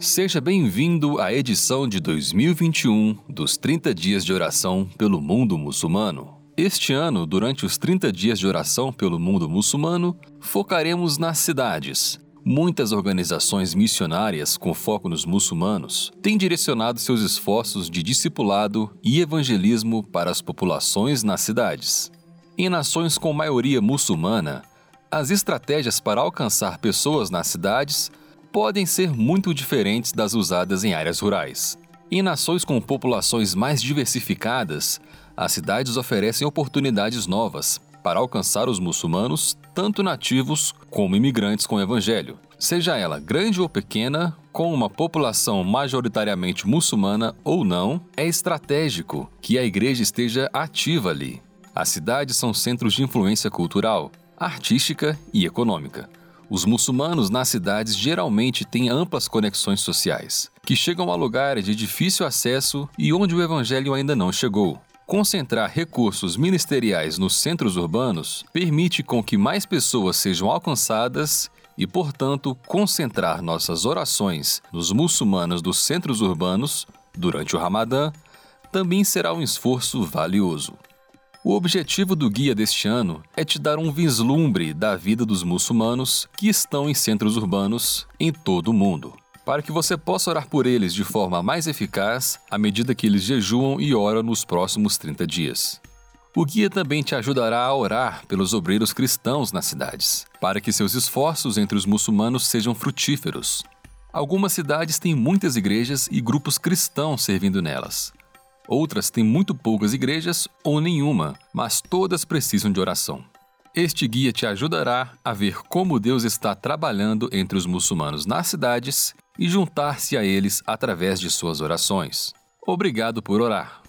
Seja bem-vindo à edição de 2021 dos 30 Dias de Oração pelo Mundo Muçulmano. Este ano, durante os 30 dias de oração pelo mundo muçulmano, focaremos nas cidades. Muitas organizações missionárias com foco nos muçulmanos têm direcionado seus esforços de discipulado e evangelismo para as populações nas cidades. Em nações com maioria muçulmana, as estratégias para alcançar pessoas nas cidades podem ser muito diferentes das usadas em áreas rurais. Em nações com populações mais diversificadas, as cidades oferecem oportunidades novas para alcançar os muçulmanos, tanto nativos como imigrantes com o evangelho, seja ela grande ou pequena, com uma população majoritariamente muçulmana ou não, é estratégico que a igreja esteja ativa ali. As cidades são centros de influência cultural, artística e econômica. Os muçulmanos nas cidades geralmente têm amplas conexões sociais, que chegam a lugares de difícil acesso e onde o evangelho ainda não chegou. Concentrar recursos ministeriais nos centros urbanos permite com que mais pessoas sejam alcançadas e, portanto, concentrar nossas orações nos muçulmanos dos centros urbanos durante o Ramadã também será um esforço valioso. O objetivo do guia deste ano é te dar um vislumbre da vida dos muçulmanos que estão em centros urbanos em todo o mundo, para que você possa orar por eles de forma mais eficaz à medida que eles jejuam e oram nos próximos 30 dias. O guia também te ajudará a orar pelos obreiros cristãos nas cidades, para que seus esforços entre os muçulmanos sejam frutíferos. Algumas cidades têm muitas igrejas e grupos cristãos servindo nelas, Outras têm muito poucas igrejas ou nenhuma, mas todas precisam de oração. Este guia te ajudará a ver como Deus está trabalhando entre os muçulmanos nas cidades e juntar-se a eles através de suas orações. Obrigado por orar.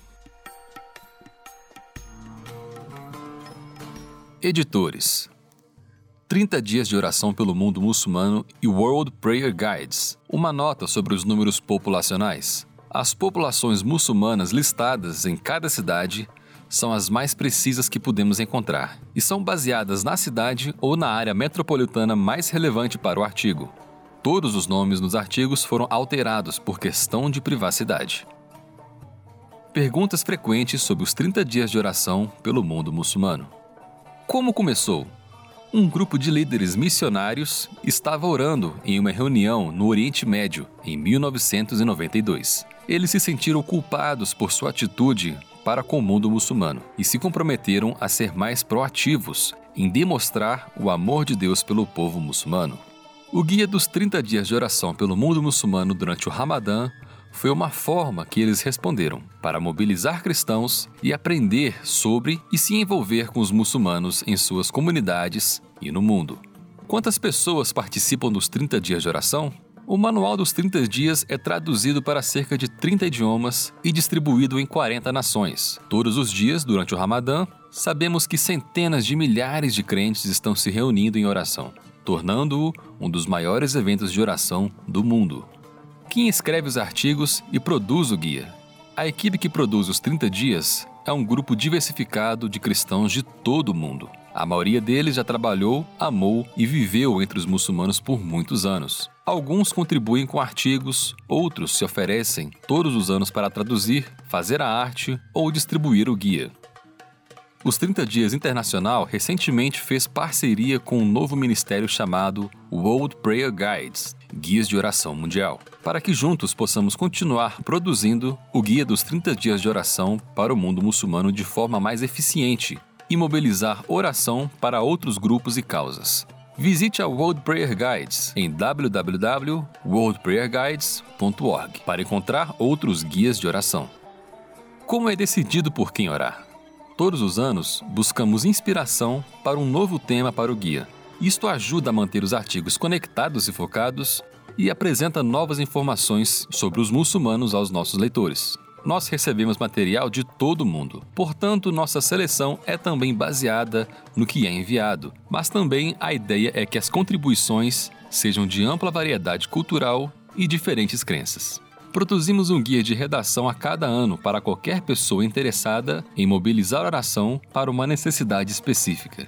Editores 30 dias de oração pelo mundo muçulmano e World Prayer Guides, uma nota sobre os números populacionais. As populações muçulmanas listadas em cada cidade são as mais precisas que podemos encontrar e são baseadas na cidade ou na área metropolitana mais relevante para o artigo. Todos os nomes nos artigos foram alterados por questão de privacidade. Perguntas frequentes sobre os 30 dias de oração pelo mundo muçulmano. Como começou? Um grupo de líderes missionários estava orando em uma reunião no Oriente Médio em 1992 eles se sentiram culpados por sua atitude para com o mundo muçulmano e se comprometeram a ser mais proativos em demonstrar o amor de Deus pelo povo muçulmano. O guia dos 30 dias de oração pelo mundo muçulmano durante o Ramadã foi uma forma que eles responderam para mobilizar cristãos e aprender sobre e se envolver com os muçulmanos em suas comunidades e no mundo. Quantas pessoas participam dos 30 dias de oração? O Manual dos 30 Dias é traduzido para cerca de 30 idiomas e distribuído em 40 nações. Todos os dias, durante o Ramadã, sabemos que centenas de milhares de crentes estão se reunindo em oração, tornando-o um dos maiores eventos de oração do mundo. Quem escreve os artigos e produz o guia? A equipe que produz os 30 Dias é um grupo diversificado de cristãos de todo o mundo. A maioria deles já trabalhou, amou e viveu entre os muçulmanos por muitos anos. Alguns contribuem com artigos, outros se oferecem todos os anos para traduzir, fazer a arte ou distribuir o guia. Os 30 Dias Internacional recentemente fez parceria com um novo ministério chamado World Prayer Guides Guias de Oração Mundial para que juntos possamos continuar produzindo o Guia dos 30 Dias de Oração para o mundo muçulmano de forma mais eficiente e mobilizar oração para outros grupos e causas. Visite a World Prayer Guides em www.worldprayerguides.org para encontrar outros guias de oração. Como é decidido por quem orar? Todos os anos, buscamos inspiração para um novo tema para o guia. Isto ajuda a manter os artigos conectados e focados e apresenta novas informações sobre os muçulmanos aos nossos leitores nós recebemos material de todo o mundo. Portanto, nossa seleção é também baseada no que é enviado, mas também a ideia é que as contribuições sejam de ampla variedade cultural e diferentes crenças. Produzimos um guia de redação a cada ano para qualquer pessoa interessada em mobilizar oração para uma necessidade específica.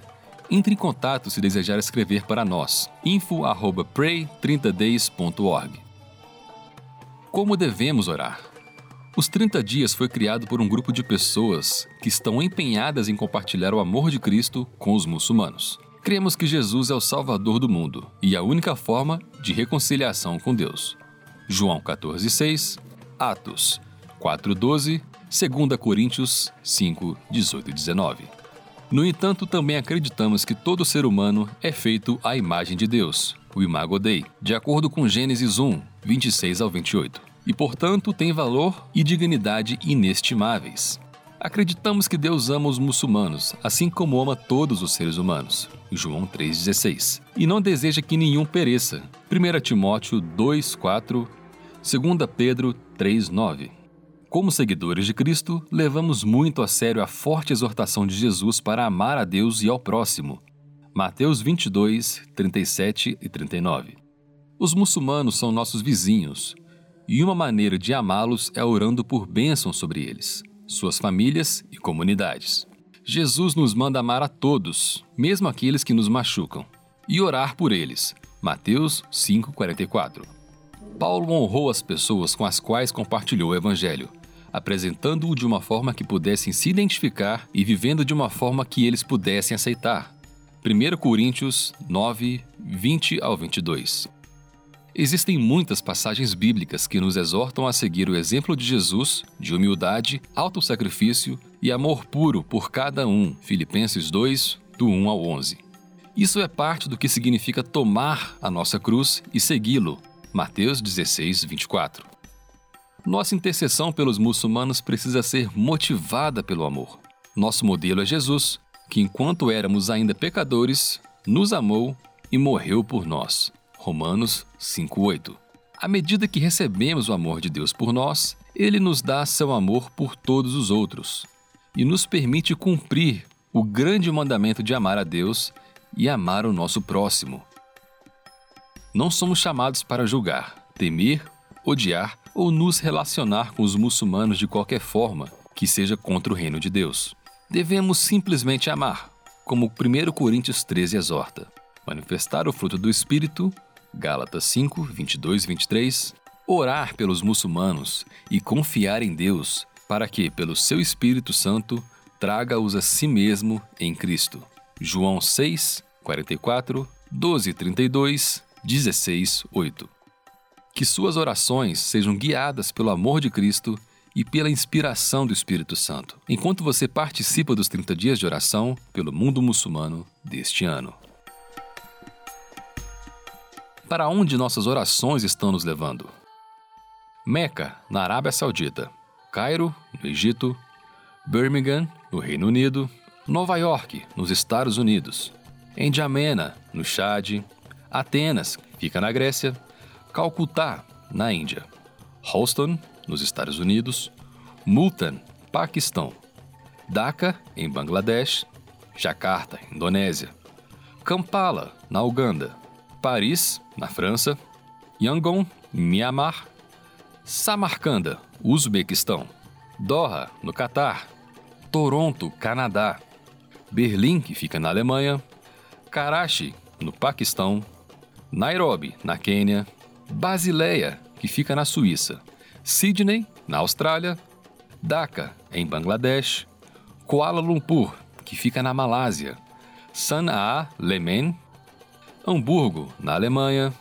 Entre em contato se desejar escrever para nós. info@pray30days.org. Como devemos orar? Os 30 dias foi criado por um grupo de pessoas que estão empenhadas em compartilhar o amor de Cristo com os muçulmanos. Cremos que Jesus é o Salvador do mundo e a única forma de reconciliação com Deus. João 14,6, Atos 4,12, 2 Coríntios 5, 18 e 19. No entanto, também acreditamos que todo ser humano é feito à imagem de Deus, o Imago Dei, de acordo com Gênesis 1, 26 ao 28, e portanto tem valor e dignidade inestimáveis. Acreditamos que Deus ama os muçulmanos, assim como ama todos os seres humanos. João 3,16. E não deseja que nenhum pereça. 1 Timóteo 2,4. 2 Pedro 3,9. Como seguidores de Cristo, levamos muito a sério a forte exortação de Jesus para amar a Deus e ao próximo. Mateus 22, 37 e 39. Os muçulmanos são nossos vizinhos, e uma maneira de amá-los é orando por bênção sobre eles suas famílias e comunidades. Jesus nos manda amar a todos, mesmo aqueles que nos machucam, e orar por eles. Mateus 5:44. Paulo honrou as pessoas com as quais compartilhou o evangelho, apresentando-o de uma forma que pudessem se identificar e vivendo de uma forma que eles pudessem aceitar. 1 Coríntios 9, 20 ao 22. Existem muitas passagens bíblicas que nos exortam a seguir o exemplo de Jesus, de humildade, autossacrifício e amor puro por cada um. Filipenses 2, do 1 ao 11. Isso é parte do que significa tomar a nossa cruz e segui-lo. Mateus 16, 24. Nossa intercessão pelos muçulmanos precisa ser motivada pelo amor. Nosso modelo é Jesus, que enquanto éramos ainda pecadores, nos amou e morreu por nós. Romanos 5:8. À medida que recebemos o amor de Deus por nós, ele nos dá seu amor por todos os outros e nos permite cumprir o grande mandamento de amar a Deus e amar o nosso próximo. Não somos chamados para julgar, temer, odiar ou nos relacionar com os muçulmanos de qualquer forma que seja contra o reino de Deus. Devemos simplesmente amar, como 1 Coríntios 13 exorta, manifestar o fruto do Espírito Gálatas 5, 22 e 23, orar pelos muçulmanos e confiar em Deus para que, pelo seu Espírito Santo, traga-os a si mesmo em Cristo. João 6, 44, 12, 32, 16, 8. Que suas orações sejam guiadas pelo amor de Cristo e pela inspiração do Espírito Santo, enquanto você participa dos 30 dias de oração pelo mundo muçulmano deste ano para onde nossas orações estão nos levando. Meca, na Arábia Saudita, Cairo, no Egito, Birmingham, no Reino Unido, Nova York, nos Estados Unidos, N'Djamena, no Chad, Atenas, fica na Grécia, Calcutá, na Índia, Houston, nos Estados Unidos, Multan, Paquistão, Dhaka, em Bangladesh, Jakarta, Indonésia, Kampala, na Uganda, Paris, na França, Yangon, Myanmar, Samarcanda, Uzbequistão, Doha, no Catar, Toronto, Canadá, Berlim, que fica na Alemanha, Karachi, no Paquistão, Nairobi, na Quênia, Basileia, que fica na Suíça, Sydney, na Austrália, Dhaka, em Bangladesh, Kuala Lumpur, que fica na Malásia, Sana'a, Yemen, Hamburgo, na Alemanha,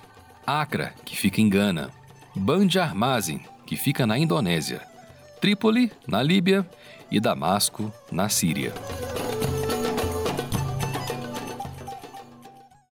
Accra, que fica em Gana, Bandar Masin, que fica na Indonésia, Trípoli, na Líbia e Damasco, na Síria.